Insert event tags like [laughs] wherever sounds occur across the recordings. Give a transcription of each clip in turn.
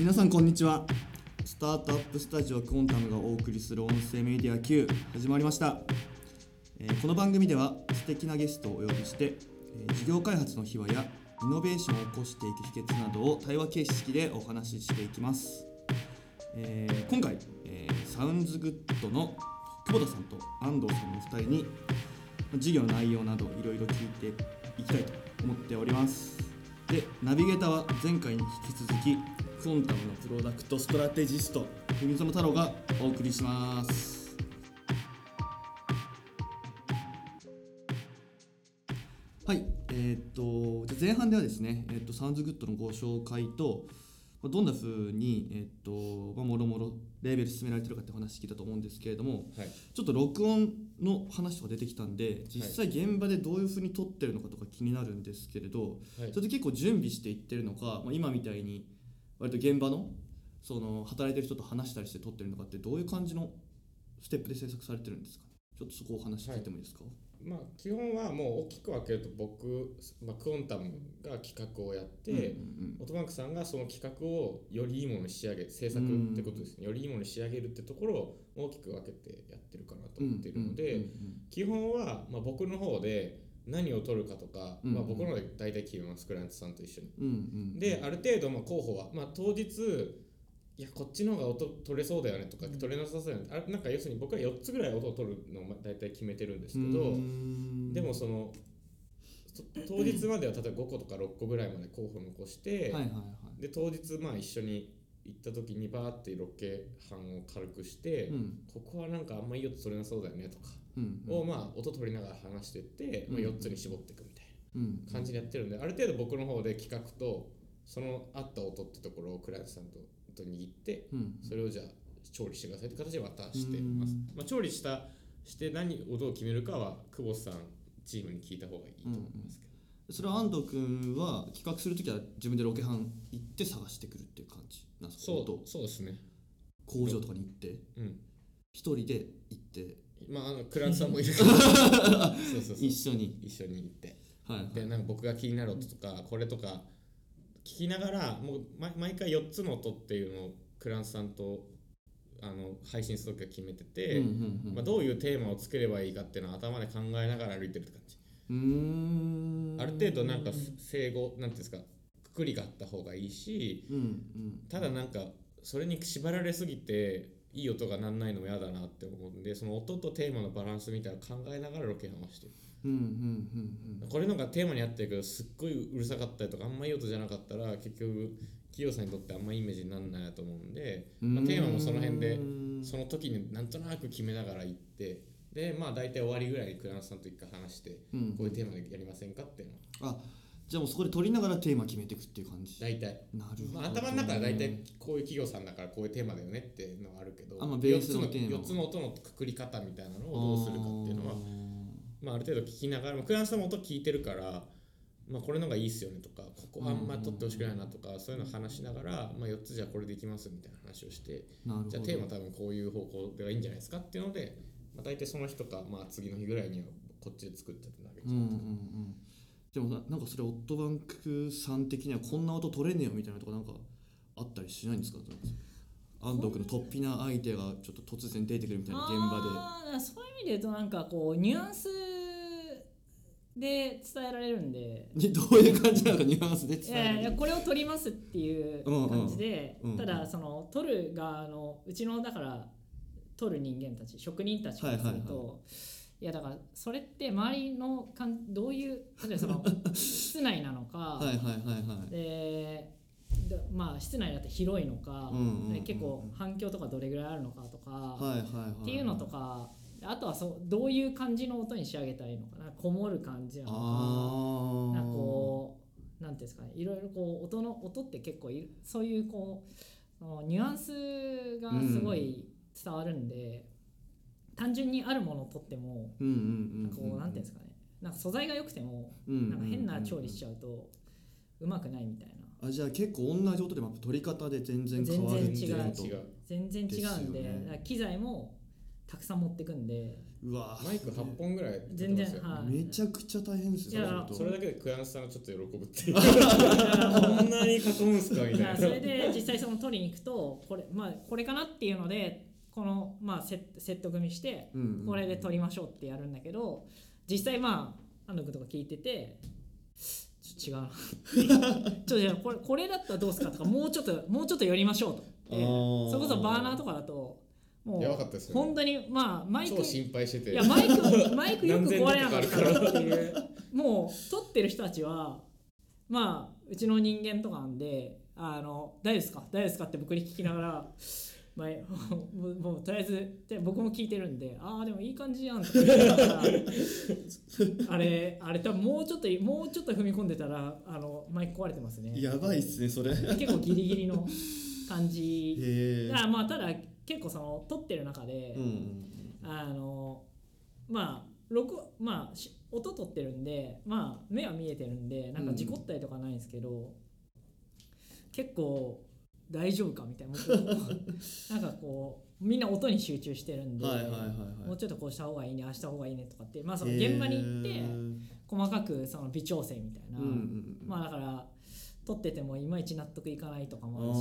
皆さんこんにちは。スタートアップスタジオクオンタムがお送りする音声メディア Q 始まりました、えーこの番組では素敵なゲストをお呼びして、えー事業開発の秘話やイノベーションを起こしていく秘訣などを対話形式でお話ししていきます、えー今回、え SOUNDS GOOD の久保田さんと安藤さんのお二人に事業の内容などいろいろ聞いていきたいと思っております。でナビゲーターは前回に引き続きクオンタムのプロダクトストラテジスト文園太郎がお送りしますはいえーっとじゃあ前半ではですね、えーっと SOUNDS GOOD のご紹介とまあどんな風にえーっとまあもろもろレーベル進められてるかって話聞いたと思うんですけれども、はい、ちょっと録音の話とか出てきたんで実際現場でどういうふうに撮ってるのかとか気になるんですけれど、はい。それで結構準備していってるのか、まあ、今みたいに割と現場のその働いてる人と話したりして撮ってるのかってどういう感じのステップで制作されてるんですか？ねちょっとそこをお話聞いてもいいですか、まあ基本はもう大きく分けると僕、まあ、クオンタムが企画をやって、うんうんオートバンクさんがその企画をよりいいものに仕上げ制作ってことですね、よりいいものに仕上げるってところを大きく分けてやってるかなと思っているので、うんうん。基本はまあ僕の方で何を取るかとか、うんまあ、僕の方で大体決めますクライアントさんと一緒に。うんうんうん。である程度まあ候補は、まあ、当日いやこっちの方が音取れそうだよねとか取れなさそうだよね、あれなんか要するに僕は4つぐらい音を取るのをまあ大体決めてるんですけど、うん。でもそのそ当日までは例えば5個とか6個ぐらいまで候補残して、はいはいはい。で当日まあ一緒に行った時にバーってロケ班を軽くして、うん。ここはなんかあんまいい音取れなそうだよねとかうんをまあ音取りながら話してって、まあ、うん4つに絞っていくみたいうんな感じでやってるんである程度僕の方で企画とその合った音ってところをクライアントさんとと握ってうんそれをじゃあ調理してくださいって形で渡してます。うん。まあ、調理したして何をどう決めるかは久保さんチームに聞いた方がいいと思いますけど。それは安藤君は企画するときは自分でロケハン行って探してくるっていう感じなんですか？そう音。そうですね。工場とかに行って？うん。一人で行って？まあ、あのクラントさんもいる。から [laughs] そうそうそう。一緒に。一緒に行って。はいはい。でなんか僕が気になる音とかこれとか聞きながらもう毎毎回4つの音っていうのをクラントさんとあの配信する時は決めてて、うんうんうん。まあ、どういうテーマを作ればいいかっていうのを頭で考えながら歩いてるって感じ。うーんある程度なんか整合なんていうんですかくくりがあった方がいいしうんうん。ただなんかそれに縛られすぎていい音がなんないのも嫌だなって思うんでその音とテーマのバランスみたいなのを考えながらロケハンをしてる。うんうんうんうんこれのがテーマに合ってるけどすっごいうるさかったりとかあんまいい音じゃなかったら結局企業さんにとってあんまいいイメージにならないなと思うんで、まあ、テーマもその辺でその時になんとなく決めながら行ってでまあ大体終わりぐらいにクライアントさんと一回話してうん。こういうテーマでやりませんかっていうのをあじゃあもうそこで撮りながらテーマ決めていくっていう感じ。大体。なるほど、まあ、頭の中は大体こういう企業さんだからこういうテーマだよねっていうのはあるけどあまあベースのテーマ4つの4つの音のくくり方みたいなのをどうするかっていうのはまあ、ある程度聞きながらもクライアントさんも音聞いてるから、まあ、これのがいいっすよねとかここあんま取ってほしくないなとかそういうのを話しながら、まあ、4つじゃあこれでいきますみたいな話をしてじゃあテーマ多分こういう方向ではいいんじゃないですかっていうので、まあ、大体その日とか、まあ、次の日ぐらいにはこっちで作って投げちゃううんうんうんでもななんかそれオットバンクさん的にはこんな音取れねえよみたいなとかなんかあったりしないんですか？安藤君の突飛なアイデアがちょっと突然出てくるみたいな現場あーだからそういう意味で言うとなんかこうニュアンスで伝えられるんで。で [laughs] でどういう感じなのかニュアンスでい伝える。やいやこれを取りますっていう感じで、うんうん。ただその取る側のうちのだから取る人間たち職人たちからすると、はいはいいやだからそれって周りのかんどういう例えばその [laughs] 室内なのか、はいはいはいはい。ででまあ室内だって広いのか、うんうんうんで結構反響とかどれぐらいあるのかとか、はいはいはいっていうのとかあとはそうどういう感じの音に仕上げたらいいのかなこもる感じなのかああなんかこうなんていうんですかねいろいろこう音の音って結構いそういうこうそのニュアンスがすごい伝わるんで、単純にあるものを取ってもこうなんていうんですかね。なんか素材が良くてもうんなんか変な調理しちゃうとうまくないみたいな。あじゃあ結構同じ音でも取り方で全然変わるっていうこと。全然違違う。全然違うんでね。機材もたくさん持ってくんで。うわ。マイク8本ぐらい全然ますよ。はい。めちゃくちゃ大変ですよそそれだけでクライアントさんがちょっと喜ぶっていう。こんな何囲むんすかみたいな。それで実際その取りに行くとこれ,、まあ、これかなっていうのでこの、まあ、セット組みしてこれで取りましょうってやるんだけど実際まあ安藤君とか聞いててちょっと違う。な [laughs] ちょっとじゃあこれこれだったらどうですかとかもうちょっともうちょっと寄りましょうと。それこそバーナーとかだともやばかったですよね。う本当にまあマイク超心配してて。いやマイクマイクよく壊れなかったっていうもう撮ってる人たちはまあうちの人間とかなんであの大丈夫ですか？大丈夫ですか？って僕に聞きながら。まあ、[laughs] もうもうとりあえずで僕も聞いてるんでああでもいい感じやんとか言いながら [laughs] あれあれ多分もうちょっともうちょっと踏み込んでたらあのマイク壊れてますね。やばいっすねそれ。へ結構ギリギリの感じ。えだからまあただ結構その撮ってる中で、うんうん。あのまあ録まあし音取ってるんでまあ目は見えてるんでなんか事故ったりとかないんですけど、結構大丈夫かみたいな。[laughs] なんかこうみんな音に集中してるんで、はいはいはいはい。もうちょっとこうした方がいいねああした方がいいねとかってまあその現場に行って細かくその微調整みたいな、まあだから撮っててもいまいち納得いかないとかあもあるし、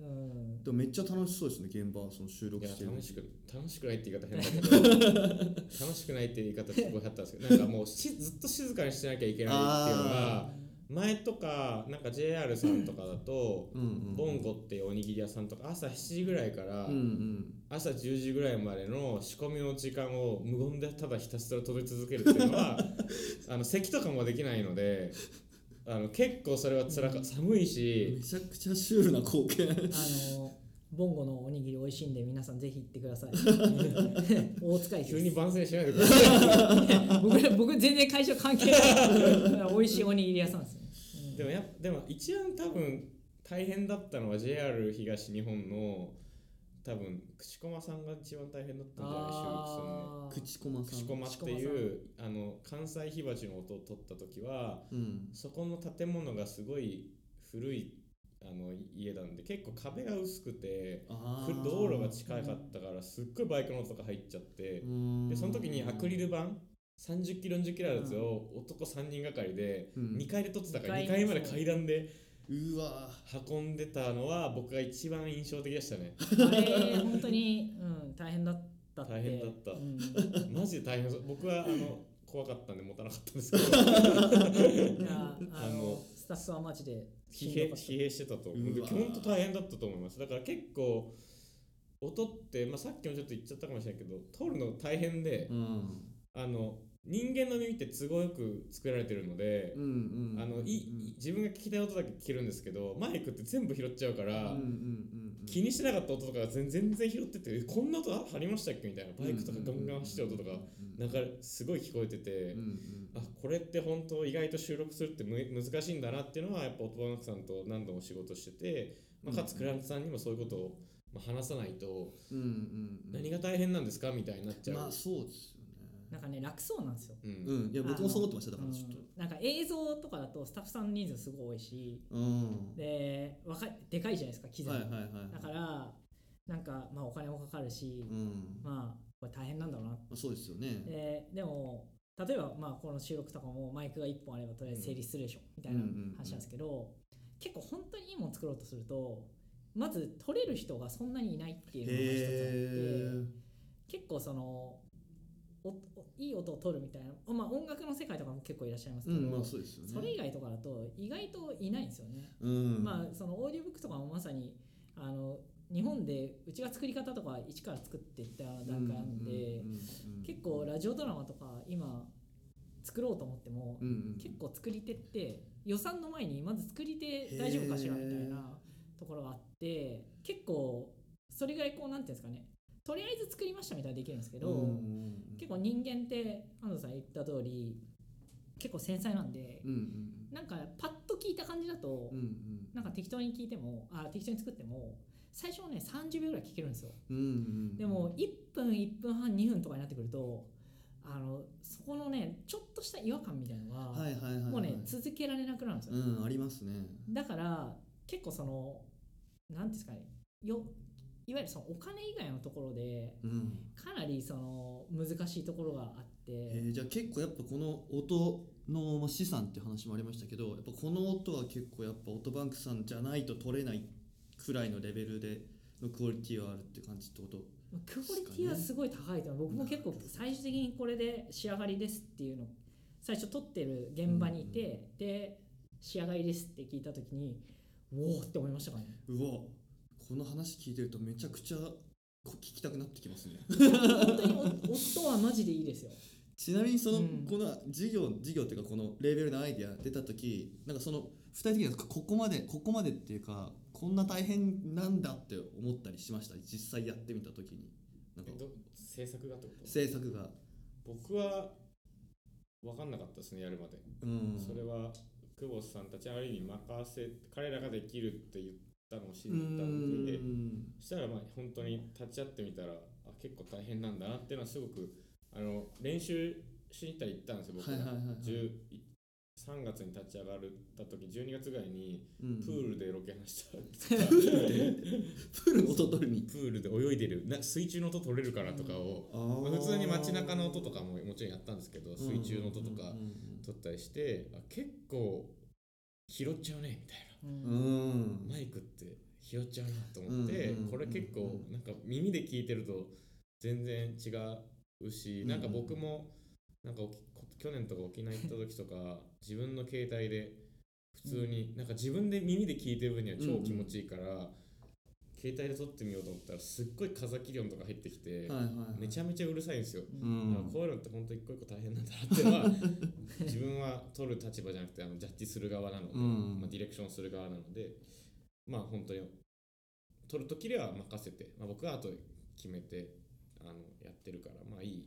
うん、ーでもめっちゃ楽しそうですね現場その収録してる楽しく楽しくないって言い方変だけど。[laughs] 楽しくないって言い方すごいあったんですけどなんかもうしずっと静かにしてなきゃいけないっていうのが前とかなんか JR さんとかだとボンゴっていうおにぎり屋さんとか朝7時ぐらいから朝10時ぐらいまでの仕込みの時間を無言でただひたすら飛び続けるっていうのは [laughs] あの咳とかもできないのであの結構それは辛か寒いしめちゃくちゃシュールな光景。あのボンゴのおにぎり美味しいんで皆さんぜひ行ってください。[laughs] 大塚駅急に番宣しないでください。[laughs] 僕僕全然会社関係ない。美味しいおにぎり屋さんですでもやでも一番多分大変だったのは JR 東日本の多分口駒さんが一番大変だったんじゃない？収録するの。あー。口駒さん。口駒っていうあの関西火鉢の音を取った時はうん。そこの建物がすごい古いあの家なんで結構壁が薄くて道路が近かったからすっごいバイクの音とか入っちゃってうん。でその時にアクリル板30キロ40キロあるやつを男3人がかりでうん。2階で撮ってたから2二階階まで階段でうわ。運んでたのは僕が一番印象的でしたね。あれ本当に、うん、大変だったって。大変だった。うん。[laughs] マジで大変そう。僕はあの怖かったんで持たなかったんですけど。[laughs] いやあのあのスタッフはマジでしん疲弊どかった。疲弊してたと思うでうわ。本当大変だったと思います。だから結構音って、まあ、さっきもちょっと言っちゃったかもしれないけど撮るの大変で、うんあの人間の耳って都合よく作られてるので、自分が聞きたい音だけ聞けるんですけどマイクって全部拾っちゃうから、気にしてなかった音とかが全全然拾っててえこんな音あありましたっけみたいなバイクとかガンガン走ってる音とかなんかすごい聞こえてて、あこれって本当意外と収録するってむ難しいんだなっていうのはやっぱ音羽さんと何度も仕事してて、まあ、かつクラントさんにもそういうことを、まあ、話さないと何が大変なんですかみたいになっちゃう。まあそうですよなんかね楽そうなんですよ。うん。ねうん。いや僕もそう思ってましただからちょっと。うんなんか映像とかだとスタッフさんの人数すごい多いしうん。でわかでかいじゃないですか機材。も、はいはいはい。だからなんかまあお金もかかるし、うん。まあこれ大変なんだろうな。まあそうですよね。ででも例えばまあこの収録とかもマイクが1本あればとりあえず成立するでしょ、みたいなうんうんうん。話なんですけど、結構本当にいいもの作ろうとするとまず撮れる人がそんなにいないっていうのが一つあってへ結構そのいい音を取るみたいな、まあ、音楽の世界とかも結構いらっしゃいますけど、えうんまあそそれ以外とかだと意外といないんですよね。うん。まあそのオーディオブックとかもまさにあの日本でうちが作り方とか一から作っていった段階なんで、結構ラジオドラマとか今作ろうと思っても、うんうん。結構作り手って予算の前にまず作り手大丈夫かしらみたいなところがあって結構それぐらいこうなんていうんですかねとりあえず作りましたみたいなできるんですけど、結構人間って安藤さん言った通り結構繊細なんで、なんかパッと聞いた感じだと、うなんか適当に聞いてもあ適当に作っても最初はね30秒ぐらい聞けるんですよ。でも1分1分半2分とかになってくるとあのそこのねちょっとした違和感みたいなのが、はいはいはいはい。もうね続けられなくなるんですよ、うんありますね。だから結構そのなんていうんですかねよいわゆるそのお金以外のところでうん。かなりその難しいところがあって、えーじゃあ結構やっぱこの音のまあ資産って話もありましたけどやっぱこの音は結構やっぱオートバンクさんじゃないと取れないくらいのレベルでのクオリティはあるって感じってことクオリティはすごい高いと思う。僕も結構最終的にこれで仕上がりですっていうの最初撮ってる現場にいて、で仕上がりですって聞いた時におおって思いましたからね？うわこの話聞いてるとめちゃくちゃこ聞きたくなってきますね。本当にお音はマジでいいですよ。ちなみにその、うん。この事業事業っていうかこのレーベルのアイディア出た時なんかその2人的にはここまでここまでっていうかこんな大変なんだって思ったりしました？実際やってみた時に。なんか制作がってこと？制作が。僕は分かんなかったですねやるまで、うん。それは久保さんたちある意味任せ彼らができるって言ったのをたんでん。そしたらまあ本当に立ち会ってみたらあ結構大変なんだなっていうのはすごくあの練習しに行ったら行ったんですよ僕はいはいはいはい。10 3月に立ち上がった時12月ぐらいにうん。プールでロケ話した、プールの音取るに？プールで泳いでる。な水中の音取れるからとかを、まあ普通に街中の音とかももちろんやったんですけど水中の音とか撮ったりしてあ結構拾っちゃうねみたいうんうん。なマイクって拾っちゃうなと思ってうんこれ結構なんか耳で聞いてると全然違うしうん。なんか僕もなんか去年とか沖縄行った時とか自分の携帯で普通になんか自分で耳で聞いてる分には超気持ちいいから携帯で撮ってみようと思ったらすっごい風切り音とか入ってきてめちゃめちゃうるさいんですよ。うん。こういうのって本当一個一個大変なんだなってのは自分は撮る立場じゃなくてあのジャッジする側なので、うん。まあ、ディレクションする側なのでまあ本当に撮る時では任せて、まあ、僕は後で決めてあのやってるからまあいい。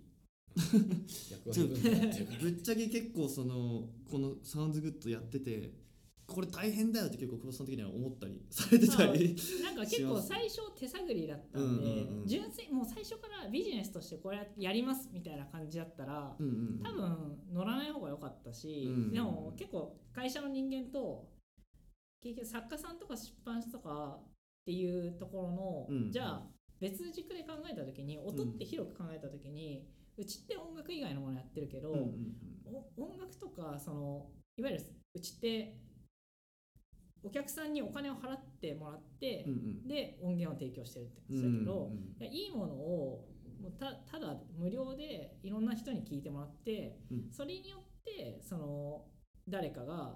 [laughs] あの役割分担やってるか。らぶっちゃけ結構そのこのサウンズグッドやっててこれ大変だよって結構久保さん的には思ったりされてたりなんか結構最初手探りだったんで、うんうんうん。純粋もう最初からビジネスとしてこれやりますみたいな感じだったら、うんうん多分乗らない方が良かったし、うんでも結構会社の人間と結局作家さんとか出版社とかっていうところの、うんじゃあ別軸で考えた時に音って広く考えた時に、うちって音楽以外のものやってるけど、うんうん。お音楽とかそのいわゆるうちってお客さんにお金を払ってもらって、うんうん。で音源を提供してるってこうんとだけど、うんいやいいものをもうたただ無料でいろんな人に聞いてもらって、うん。それによってその誰かが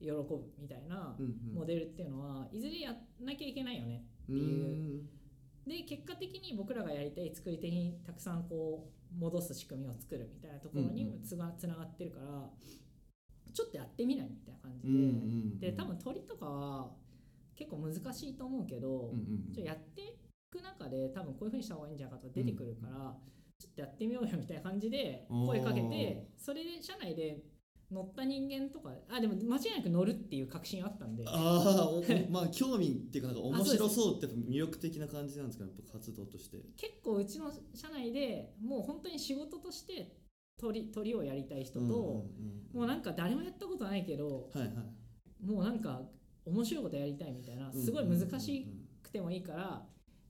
喜ぶみたいなうんうん。モデルっていうのはいずれやんなきゃいけないよねうんっていう。で結果的に僕らがやりたい作り手にたくさんこう戻す仕組みを作るみたいなところにうんうん。つがつながってるからちょっとやってみないみたいな感じうんうんで、で多分鳥とかは結構難しいと思うけど、うんうんちょやっていく中で多分こういうふうにした方がいいんじゃないかとか出てくるから、ちょっとやってみようよみたいな感じで声かけてそれで社内で乗った人間とかあでも間違いなく乗るっていう確信あったんで。ああおまあ興味っていうかなんか面白そうって魅力的な感じなんですかやっぱ活動として。結構うちの社内でもう本当に仕事として鳥鳥をやりたい人と、うんうんうんもうなんか誰もやったことないけどはいはいもうなんか面白いことやりたいみたいなすごい難しくてもいいから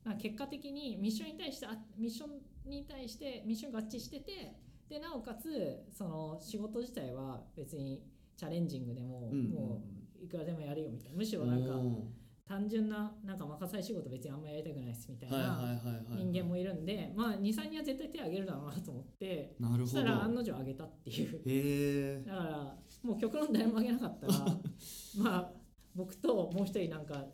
なんか結果的にミッションに対してあミッションに対してミッション合致しててでなおかつその仕事自体は別にチャレンジングでも、うんうんうん。もういくらでもやるよみたいな。むしろうなんかお単純ななんか任され仕事別にあんまやりたくないですみたいな人間もいるんで、まあ23人は絶対手を挙げるだろうなと思ってなるほど。そしたら案の定挙げたっていう。へえ。だからもう極論誰も挙げなかったら [laughs] まあ僕ともう一人なんか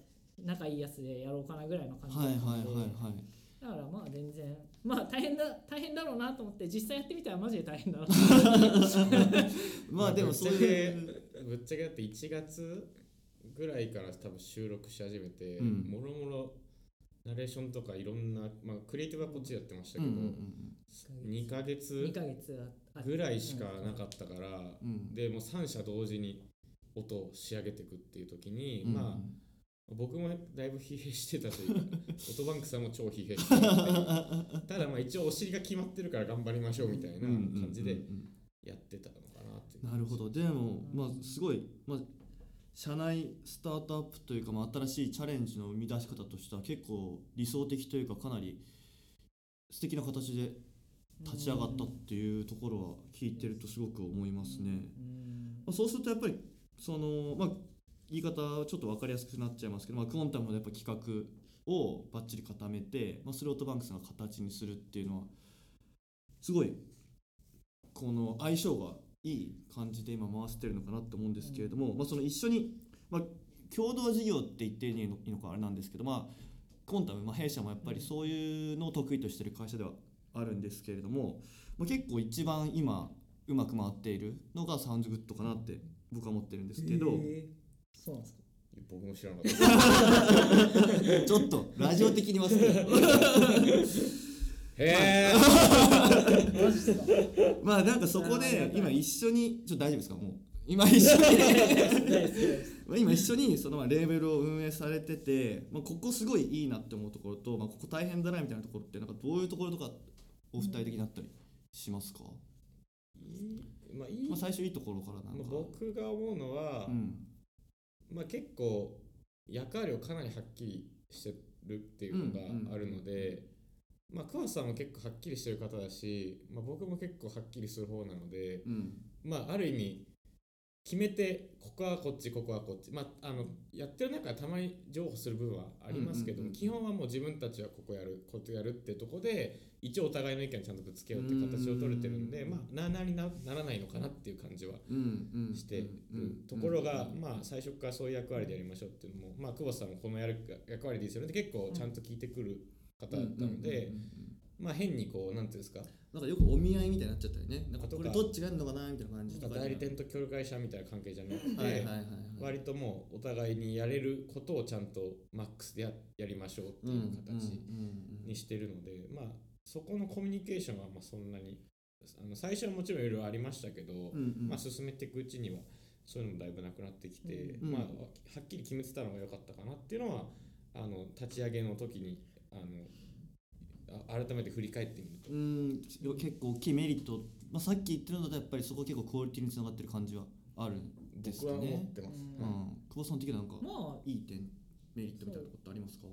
仲いいやつでやろうかなぐらいの感じだったんで、はいはいはいはい。だからまあ全然まあ大変だ大変だろうなと思って実際やってみたらマジで大変だな [laughs] まあでもそういうぶっちゃけだって1月ぐらいから多分収録し始めて、うん。もろもろナレーションとかいろんな、まあ、クリエイティブはこっちでやってましたけど、うんうん2ヶ月2ヶ月あぐらいしかなかったから、うん。うんでもう3社同時に音を仕上げていくっていう時に、うん。まあ僕もだいぶ疲弊してたというか [laughs] オトバンクさんも超疲弊してたただまあ一応お尻が決まってるから頑張りましょうみたいな感じでやってたのかなっていう。なるほど。でもまあすごいまあ社内スタートアップというか、まあ、新しいチャレンジの生み出し方としては結構理想的というかかなり素敵な形で立ち上がったっていうところは聞いてるとすごく思いますね。うんまあ、そうするとやっぱりそのまあ言い方はちょっと分かりやすくなっちゃいますけど、まあ、クオンタムのやっぱ企画をバッチリ固めて、まあ、スロートバンクスが形にするっていうのはすごいこの相性がいい感じで今回してるのかなと思うんですけれども、まあ、その一緒に、まあ、共同事業って言っていいのいいのかあれなんですけど、まあ、コンタム、まあ、弊社もやっぱりそういうのを得意としてる会社ではあるんですけれども、まあ、結構一番今うまく回っているのがサウンズグッドかなって僕は思ってるんですけど、へー。そうなんですか。僕も知らなかった。[laughs] ちょっとラジオ的にますけどへえマジですか。まあなんかそこで今一緒にちょっと大丈夫ですか？もう。今一緒に。大好きですまあ今一緒にそのまあレーベルを運営されてて、まあ、ここすごいいいなって思うところと、まあ、ここ大変だなみたいなところってなんかどういうところとかお二人的になったりしますか、まあいいまあ、最初いいところからなんまあか、僕が思うのは、うん。まあ、結構役割をかなりはっきりしてるっていうのがあるので、まあ桑さんも結構はっきりしてる方だし、まあ、僕も結構はっきりする方なので、うん。まあある意味決めてここはこっちここはこっち。まああのやってる中でたまに譲歩する部分はありますけど基本はもう自分たちはここやるここやるってとこで一応お互いの意見をちゃんとぶつけようっていう形を取れてるんで、うんまあなあなあになならないのかなっていう感じはしてるうんところが、うんまあ最初からそういう役割でやりましょうっていうのも、まあ、久保田さんもこのやる役割でいいですよねって結構ちゃんと聞いてくる方だったので、うんうんうんうん。まあ変にこうなんていうんですか。なんかよくお見合いみたいになっちゃったりね。なんかこれどっちがやるのかなみたいな感じとか代理店と協力会社みたいな関係じゃなくて、割ともうお互いにやれることをちゃんとマックスでややりましょうっていう形にしてるので、まあそこのコミュニケーションはまあそんなにあの最初はもちろんいろいろありましたけど、まあ、進めていくうちにはそういうのもだいぶなくなってきて、うん。まあ、はっきり決めてたのが良かったかなっていうのはあの立ち上げの時にあのあ改めて振り返ってみると。うん結構大きいメリット、まあ、さっき言ってるのだとやっぱりそこ結構クオリティにつながってる感じはあるんです僕は思っ。てます。うはいん、久保さん的にはなんかまあいい点メリットみたいなことありますか？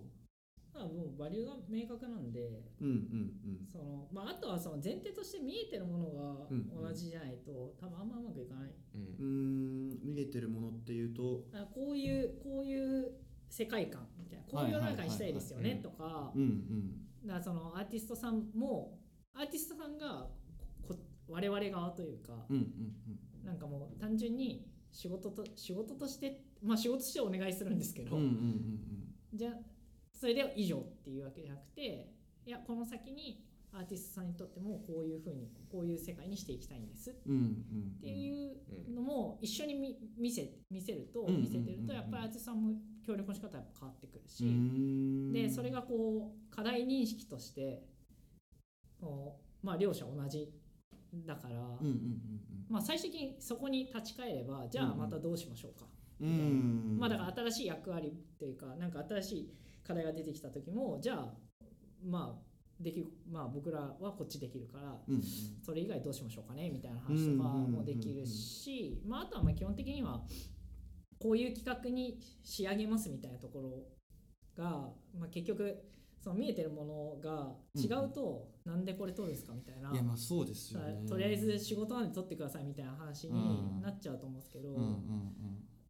まあもうバリューが明確なんでうんうんその、まあ、あとはその前提として見えてるものがうん。同じじゃないと、多分あんまうまくいかない。うん。見えてるものっていうと？だからこういうこういう世界観みたいなこういう世の中にしたいですよねとか。だからそのアーティストさんもアーティストさんがこ我々側というかうんうんなんかもう単純に仕事と仕事としてまあ仕事としてお願いするんですけど、うんうんうんじゃあそれで以上っていうわけじゃなくていやこの先にアーティストさんにとってもこういうふうにこういう世界にしていきたいんです。っていうのも一緒に見見せ見せるとうん見せてるうんとやっぱりアーティストさんも協力の仕方はやっぱ変わってくるし、うん。でそれがこう課題認識としてこうまあ両者同じだから、まあ最終的にそこに立ち返ればじゃあまたどうしましょうか、うん。うんまあだから新しい役割っていうかなんか新しい課題が出てきた時もじゃあまあできるまあ僕らはこっちできるからうんうん。それ以外どうしましょうかねみたいな話とかもできるし、まあ、あとはまあ基本的にはこういう企画に仕上げますみたいなところが、まあ、結局その見えてるものが違うと、なんでこれ取るんですかみたいな。いやまあそうですよさねとりあえず仕事なんで取ってくださいみたいな話になっちゃうと思うんですけど、うんうん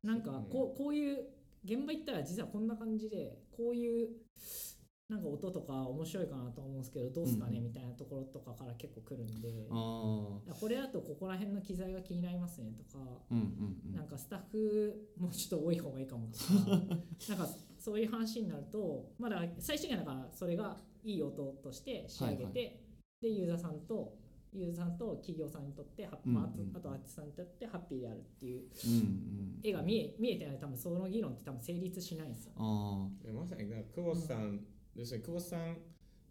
なんかこうこういう現場行ったら実はこんな感じでこういうなんか音とか面白いかなと思うんですけどどうすかね、うんみたいなところとかから結構来るんで。これだとここら辺の機材が気になりますねとか、うんうんうん。なんかスタッフもうちょっと多い方がいいかもとか [laughs] なんかそういう話になるとまだ最終的にはだからそれがいい音として仕上げて、はいでユーザーさんとユーザーさんと企業さんにとってハッ、うんまあ、あとうんあとアーティストさんにとってハッピーであるっていううんうん絵が見え見えてない。と多分その議論って多分成立しないんですよ。あまさに久保さん、要するに久保さん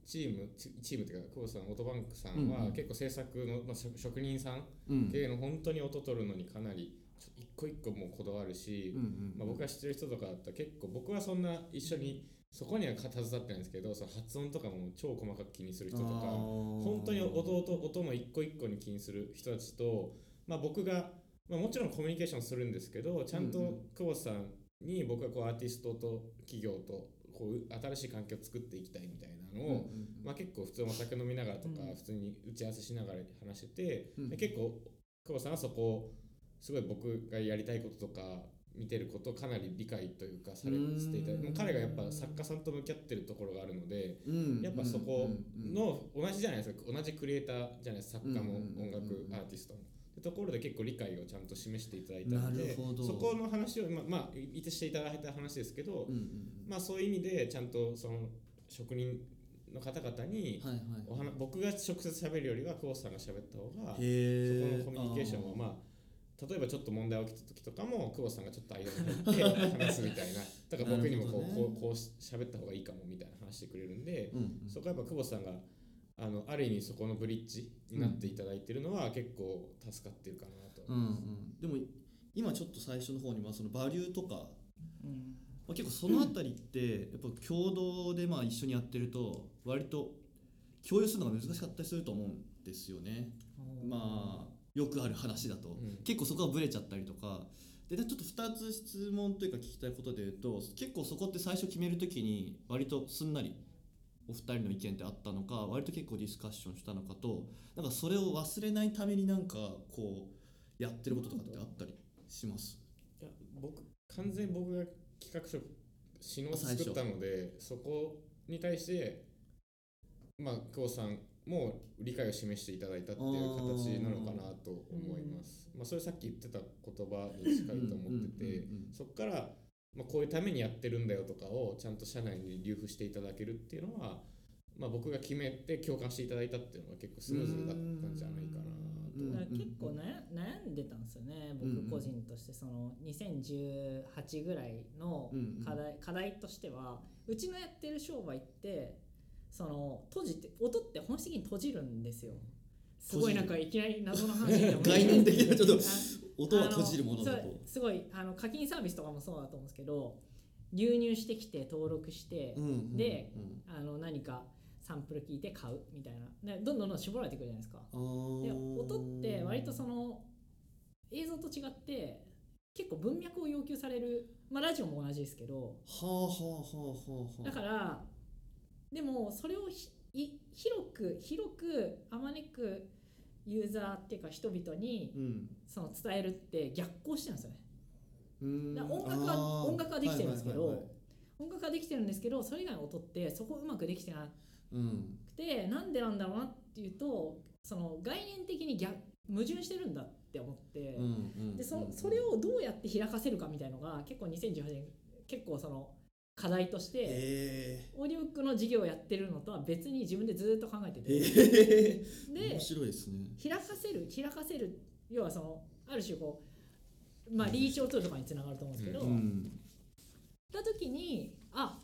チームチチームっていうか久保さんオートバンクさんは結構制作の、まあ、職職人さんーうん系の本当に音取るのにかなり一個一個もうこだわるし、まあ、僕が知ってる人とかだったら結構僕はそんな一緒にそこには携わってないんですけどその発音とかも超細かく気にする人とか本本当に音音音の一個一個に気にする人たちと、まあ、僕が、まあ、もちろんコミュニケーションするんですけどちゃんと久保さんに僕はこうアーティストと企業とこう新しい環境を作っていきたいみたいなのを、まあ、結構普通お酒飲みながらとかうん普通に打ち合わせしながら話してて、うんで結構久保さんはそこをすごい僕がやりたいこととか見てることをかなり理解というかされていたもう彼がやっぱ作家さんと向き合ってるところがあるのでうんやっぱそこの同じじゃないですか同じクリエイターじゃないですか作家も音楽アーティストも。ところで結構理解をちゃんと示していただいたのなでそこの話をまあ、まあ、いてしていただいた話ですけど、うんうんまあそういう意味でちゃんとその職人の方々にはいはい。僕が直接喋るよりは久保田さんが喋った方がそこのコミュニケーションはまあ例えばちょっと問題が起きた時とかも久保田さんがちょっと間に入って [laughs] 話すみたいな。だから僕にもこう,、ね。こうこうし喋った方がいいかもみたいな話してくれるんで、うんうん。そこはやっぱ久保田さんがあのある意味そこのブリッジになっていただいてるのは結構助かってるかなと。うんうん。でも今ちょっと最初の方にまあそのバリューとかうん。まあ、結構そのあたりってやっぱ共同でまあ一緒にやってると割と共有するのが難しかったりすると思うんですよね。まあよくある話だと、ん。結構そこがブレちゃったりとか。でちょっと2つ質問というか聞きたいことで言うと結構そこって最初決めるときに割とすんなりお二人の意見ってあったのか割と結構ディスカッションしたのかとなんかそれを忘れないためになんかこうやってることとかってあったりします？いや僕完全に僕が企画書詩の作ったのでそこに対してまあ久保さんも理解を示していただいたっていう形なのかなと思います。まあそれさっき言ってた言葉に近いと思っててそこからまあこういうためにやってるんだよとかをちゃんと社内に流布していただけるっていうのはまあ僕が決めて共感していただいたっていうのが結構スムーズだったんじゃないかなうんと。だから結構悩悩んでたんですよね。僕個人としてその2018ぐらいの課題,、課題としてはうちのやってる商売ってその閉じて音って本質的に閉じるんですよすごいなんかいきなり謎の話 [laughs] 概念的なちょっとあ音は閉じるものだと。すごいあの課金サービスとかもそうだと思うんですけど流入してきて登録して、うんうんでうん。あの何かサンプル聞いて買うみたいな。でどんどんどん絞られてくるじゃないですか。で音って割とその映像と違って結構文脈を要求されるまあラジオも同じですけど。はあはあはあはあはあ。だからでもそれをひい広く広くあまねくユーザーっていうか人々にうん。その伝えるって逆行してるんですよね。音楽は音楽はできてるんですけど、はいはいはいはい。音楽はできてるんですけどそれ以外の音ってそこうまくできてなうん。くてなんでなんだろうなっていうとその概念的に逆矛盾してるんだって思って、うんうんでそうん。それをどうやって開かせるかみたいのが結構2018年結構その課題としてへオーディオブックの事業をやってるのとは別に自分でずっと考えてえて。へえで面白いですね。開かせる開かせる要はそのある種こうまあリーチを取るとかにつながると思うんですけど、ううんった時にあ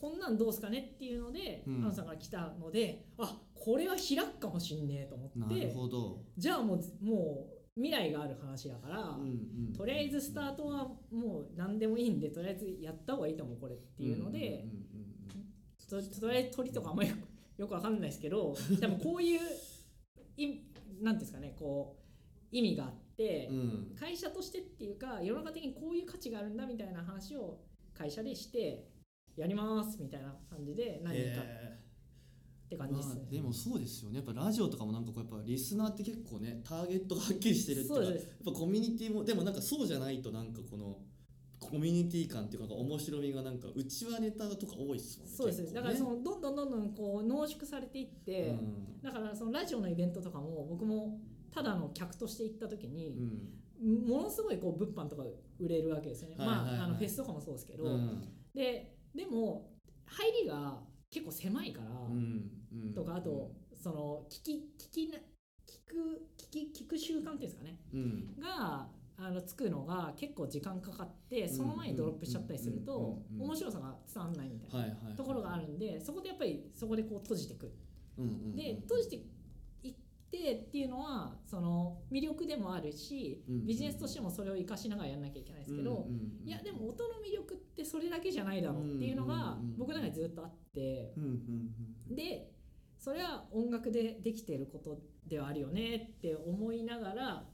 こんなんどうすかねっていうので、うん。アンさんから来たのであこれは開くかもしんねえと思なるってほど。じゃあもうもう未来がある話だから、うんうん。とりあえずスタートはもう何でもいいんでとりあえずやった方がいいと思うこれっていうので、ととりあえず鳥とかあんまりよよくわかんないですけど [laughs] 多分こういういうんですかねこう意味があって、うん。うんうん会社としてっていうか世の中的にこういう価値があるんだみたいな話を会社でしてやりますみたいな感じで何人かへって感じですね。まあ、。でもそうですよね。やっぱラジオとかもなんかこうやっぱリスナーって結構ねターゲットがはっきりしてるっていうかやっぱコミュニティもでもなんかそうじゃないとなんかこのコミュニティ感っていうか面白みがなんかうちはネタとか多いですもんねそうです、ね。だからそのどんどんどんどんこう濃縮されていって、うん。だからそのラジオのイベントとかも僕もただの客として行った時にう、ん。ものすごいこう物販とか売れるわけですね、はいはいはい。まああのフェスとかもそうですけど、うん。ででも入りが結構狭いから、うんうんとかあと、その聞き聞きな聞く聞き聞く習慣っていうんですかね。うん。があのつくのが結構時間かかってその前にドロップしちゃったりすると面白さが伝わんないみたいなところがあるんでそこでやっぱりそこでこう閉じていくで閉じていってっていうのはその魅力でもあるしビジネスとしてもそれを活かしながらやんなきゃいけないですけどいやでも音の魅力ってそれだけじゃないだろうっていうのが僕の中でずっとあって。でそれは音楽でできていることではあるよねって思いながら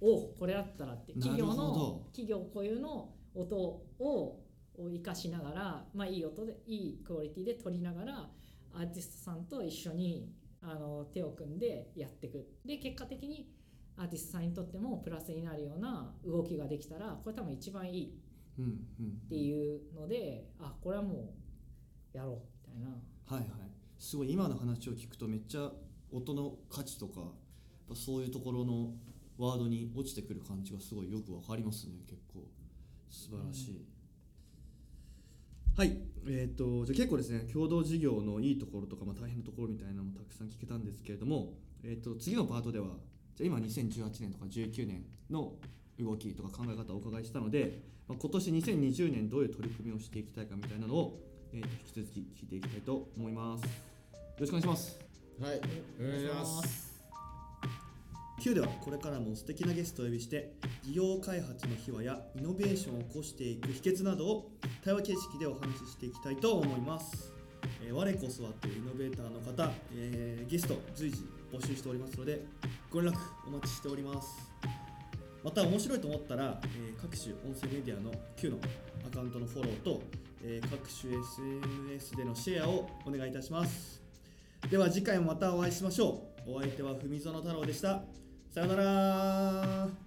おこれだったらって企業の企業固有の音をを生かしながら、まあ、いい音でいいクオリティで撮りながらアーティストさんと一緒にあの手を組んでやっていく。で結果的にアーティストさんにとってもプラスになるような動きができたらこれ多分一番いい。うんうん。っていうのであこれはもうやろうみたいな。はいはいすごい今の話を聞くとめっちゃ音の価値とかやっぱそういうところのワードに落ちてくる感じがすごいよくわかりますね結構。素晴らしい、はい。えっ、とじゃ結構ですね共同事業のいいところとか、まあ、大変なところみたいなのもたくさん聞けたんですけれども、えー、と次のパートではじゃ今2018年とか19年の動きとか考え方をお伺いしたので、まあ、今年2020年どういう取り組みをしていきたいかみたいなのを、え、引き続き聞いていきたいと思います。ろしくお願いします。はいお願いします。Q ではこれからも素敵なゲストをお呼びして事業開発の秘話やイノベーションを起こしていく秘訣などを対話形式でお話ししていきたいと思います、えー我こそはというイノベーターの方、えーゲスト随時募集しておりますのでご連絡お待ちしております。また面白いと思ったら、えー各種音声メディアの Q のアカウントのフォローと、えー各種 SNS でのシェアをお願いいたしますでは次回もまたお会いしましょう。お相手は文園太郎でした。さようなら。